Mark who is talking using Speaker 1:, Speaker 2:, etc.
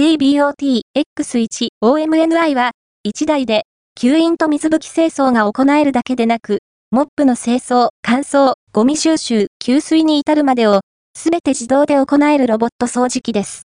Speaker 1: DBOT-X1-OMNI は、1台で、吸引と水拭き清掃が行えるだけでなく、モップの清掃、乾燥、ゴミ収集、給水に至るまでを、すべて自動で行えるロボット掃除機です。